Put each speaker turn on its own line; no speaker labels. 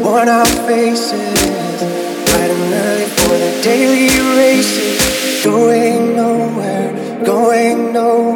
worn out faces, fighting early for the daily races, going nowhere, going nowhere.